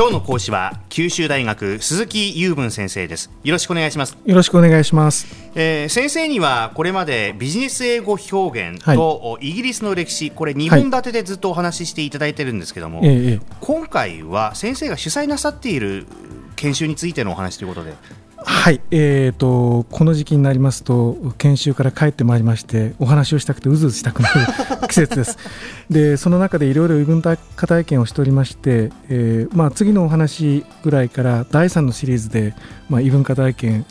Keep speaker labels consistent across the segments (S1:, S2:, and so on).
S1: 今日の講師は九州大学鈴木雄文先生です。よろしくお願いします。
S2: よろしくお願いします、
S1: えー、先生にはこれまでビジネス英語表現とイギリスの歴史、これ2本立てでずっとお話ししていただいてるんですけども、はい、今回は先生が主催なさっている研修についてのお話ということで
S2: はい、えーと、この時期になりますと研修から帰ってまいりましてお話をしたくてうずうずしたくなる 季節です。でその中でいろいろ異文化体験をしておりまして、えーまあ、次のお話ぐらいから第3のシリーズで、まあ、異文化体験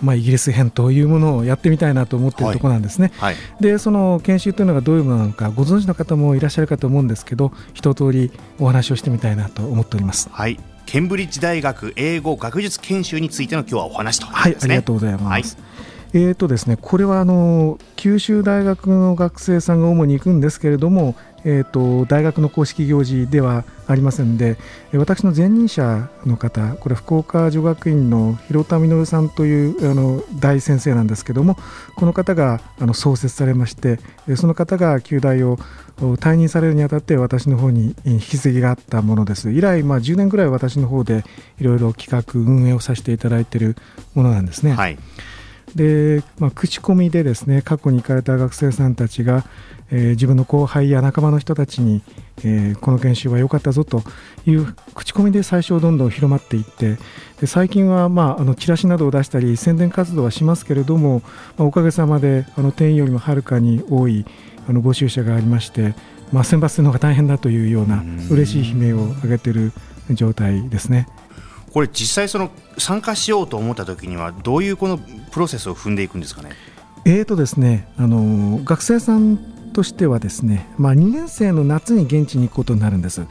S2: まあ、イギリス編というものをやってみたいなと思っているところなんですね、はいはい、でその研修というのがどういうものなのかご存知の方もいらっしゃるかと思うんですけど一通りお話をしてみたいなと思っております。
S1: はいケンブリッジ大学英語学術研修についての今日はお話と、ね、
S2: はいありがとうございます、はい、えーとですね、これはあの九州大学の学生さんが主に行くんですけれども、えーと、大学の公式行事ではありませんで私の前任者の方これ福岡女学院の広田稔さんというあの大先生なんですけどもこの方があの創設されましてその方が旧大を退任されるにあたって私の方に引き継ぎがあったものです以来、まあ、10年ぐらい私の方でいろいろ企画運営をさせていただいているものなんですね。はいで、まあ、口コミでですね過去に行かれた学生さんたちが、えー、自分の後輩や仲間の人たちに、えー、この研修は良かったぞという口コミで最初どんどん広まっていってで最近は、まあ、あのチラシなどを出したり宣伝活動はしますけれども、まあ、おかげさまであの定員よりもはるかに多いあの募集者がありまして、まあ、選抜するのが大変だというような嬉しい悲鳴を上げている状態ですね。
S1: これ実際その参加しようと思った時にはどういうこのプロセスを踏んでいくんですかね？
S2: えーとですね、あの学生さんとしてはですね、まあ、2年生の夏に現地に行くことになるんです。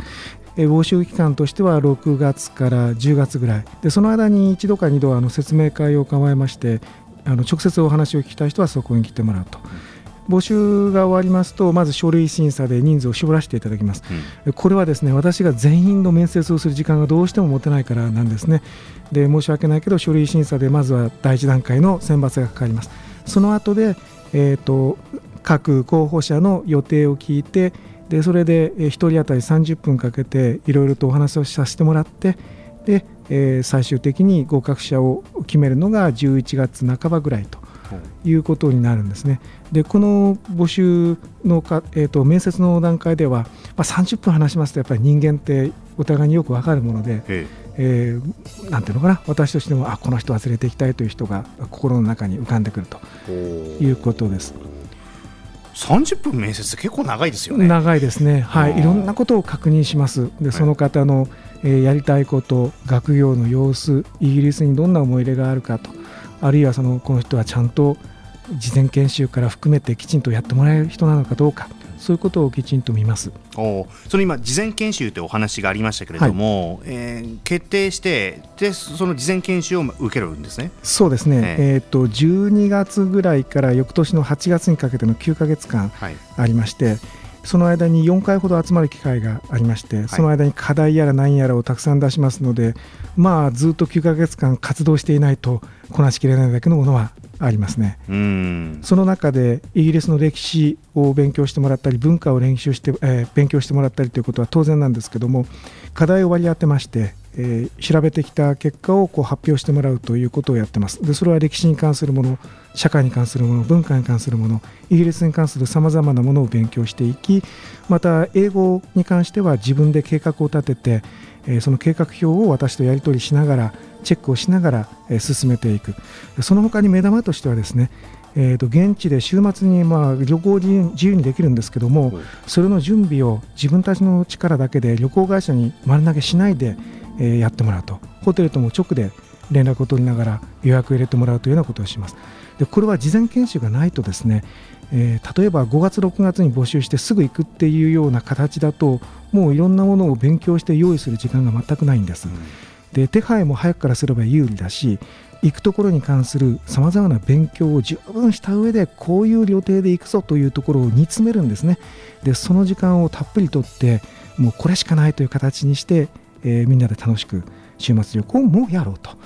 S2: 募集期間としては6月から10月ぐらいでその間に1度か2度あの説明会を構えましてあの直接お話を聞きたい人はそこに来てもらうと。募集が終わりますとまず書類審査で人数を絞らせていただきます、うん、これはですね私が全員の面接をする時間がどうしても持てないからなんですね。で申し訳ないけど書類審査でまずは第一段階の選抜がかかります。その後で、えーと、各候補者の予定を聞いてでそれで1人当たり30分かけていろいろとお話をさせてもらってで、えー、最終的に合格者を決めるのが11月半ばぐらいということになるんですね。でこの募集のか、えーと、面接の段階では、まあ、30分話しますとやっぱり人間ってお互いによく分かるもので、ええー、なんていうのかな私としてもあこの人は連れていきたいという人が心の中に浮かんでくるということです。
S1: 30分面接結構長いですよね。
S2: 長いですね。はい、いろんなことを確認します。で、その方の、えー、やりたいこと、学業の様子、イギリスにどんな思い入れがあるかと、あるいはそのこの人はちゃんと事前研修から含めてきちんとやってもらえる人なのかどうかそういうことをきちんと見ます。
S1: おその今、事前研修というお話がありましたけれども、はい、えー、決定してで、その事前研修を受けるんですね。
S2: そうですね、えー、えーと12月ぐらいから翌年の8月にかけての9か月間ありまして、はいその間に4回ほど集まる機会がありまして、はい、その間に課題やら何やらをたくさん出しますので、まあ、ずっと9か月間活動していないとこなしきれないだけのものはありますね。その中でイギリスの歴史を勉強してもらったり文化を練習して、えー、勉強してもらったりということは当然なんですけども課題を割り当てましてえー、調べてきた結果をこう発表してもらうということをやってます。でそれは歴史に関するもの社会に関するもの文化に関するものイギリスに関するさまざまなものを勉強していきまた英語に関しては自分で計画を立てて、えー、その計画表を私とやり取りしながらチェックをしながら、えー、進めていく。その他に目玉としてはですねえー、と現地で週末にまあ旅行自由にできるんですけども、それの準備を自分たちの力だけで旅行会社に丸投げしないで、えー、やってもらうと。ホテルとも直で連絡を取りながら予約を入れてもらうというようなことをします。でこれは事前研修がないとですね、えー、例えば5月6月に募集してすぐ行くっていうような形だともういろんなものを勉強して用意する時間が全くないんです、うん、で手配も早くからすれば有利だし行くところに関するさまざまな勉強を十分した上でこういう予定で行くぞというところを煮詰めるんですね。でその時間をたっぷりとってもうこれしかないという形にしてえー、みんなで楽しく週末旅行もやろうと、うん、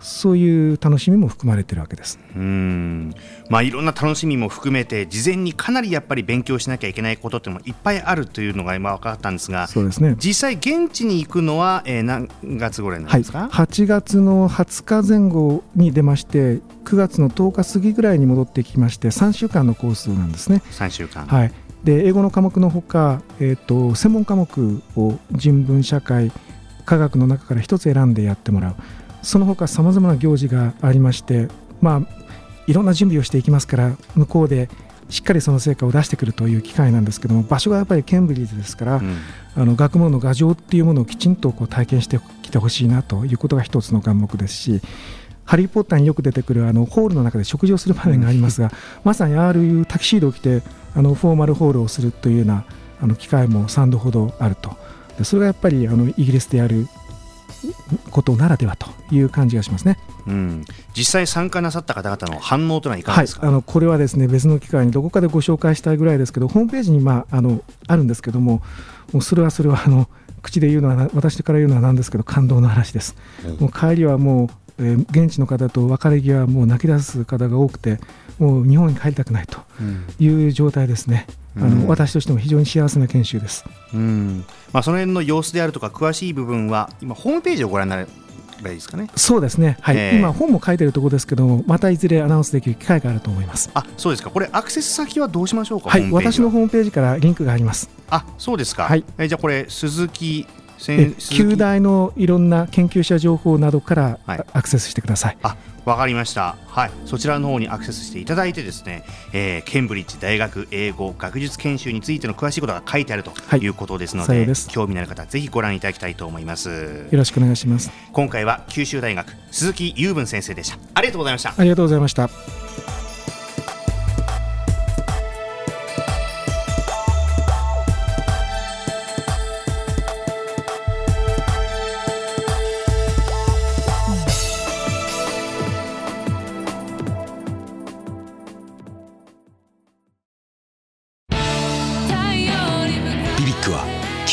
S2: そういう楽しみも含まれてるわけです。
S1: うん。まあ、いろんな楽しみも含めて事前にかなりやっぱり勉強しなきゃいけないことってもいっぱいあるというのが今分かったんですが
S2: そうです、ね、
S1: 実際現地に行くのは、えー、何月頃なんですか、はい、
S2: 8月の20日前後に出まして9月の10日過ぎぐらいに戻ってきまして3週間のコースなんですね。
S1: 3週間。
S2: はい。で英語の科目のほか、えーと、専門科目を人文社会科学の中から1つ選んでやってもらう。その他さまざまな行事がありましてまあいろんな準備をしていきますから向こうでしっかりその成果を出してくるという機会なんですけども場所がやっぱりケンブリッジですから、うん、あの学問の牙城っていうものをきちんとこう体験してきてほしいなということが一つの眼目ですしハリー・ポッターによく出てくるあのホールの中で食事をする場面がありますが、うん、まさにああいうタキシードを着てあのフォーマルホールをするというようなあの機会も3度ほどあると。でそれがやっぱりあのイギリスでやることならではという感じがしますね、
S1: うん、実際参加なさった方々の反応というのはいかがですか、
S2: はい、あのこれはですね別の機会にどこかでご紹介したいぐらいですけどホームページに、まあ、あのあるんですけどももうそれはそれはあの口で言うのは私から言うのはなんですけど感動の話です、う。ん、もう帰りはもうえー、現地の方と別れ際もう泣き出す方が多くてもう日本に帰りたくないという状態ですね、うん、あの私としても非常に幸せな研修です、
S1: うん。まあ、その辺の様子であるとか詳しい部分は今ホームページをご覧になればいいですかね。
S2: そうですね、はい、えー、今本も書いてるところですけどもまたいずれアナウンスできる機会があると思います。
S1: あそうですか。これアクセス先はどうしましょうか
S2: はい。私のホームページからリンクがあります。
S1: あそうですか、はい、えじゃあこれ鈴木
S2: 旧大のいろんな研究者情報などからアクセスしてください。
S1: はい、あわかりました、はい、そちらの方にアクセスしていただいてですね、えー、ケンブリッジ大学英語学術研修についての詳しいことが書いてあるとい。うことですのではい、興味のある方ぜひご覧いただきたいと思います。よ
S2: ろしくお願いします。
S1: 今回は九州大学鈴木雄文先生でした。ありがとうございました。
S2: ありがとうございました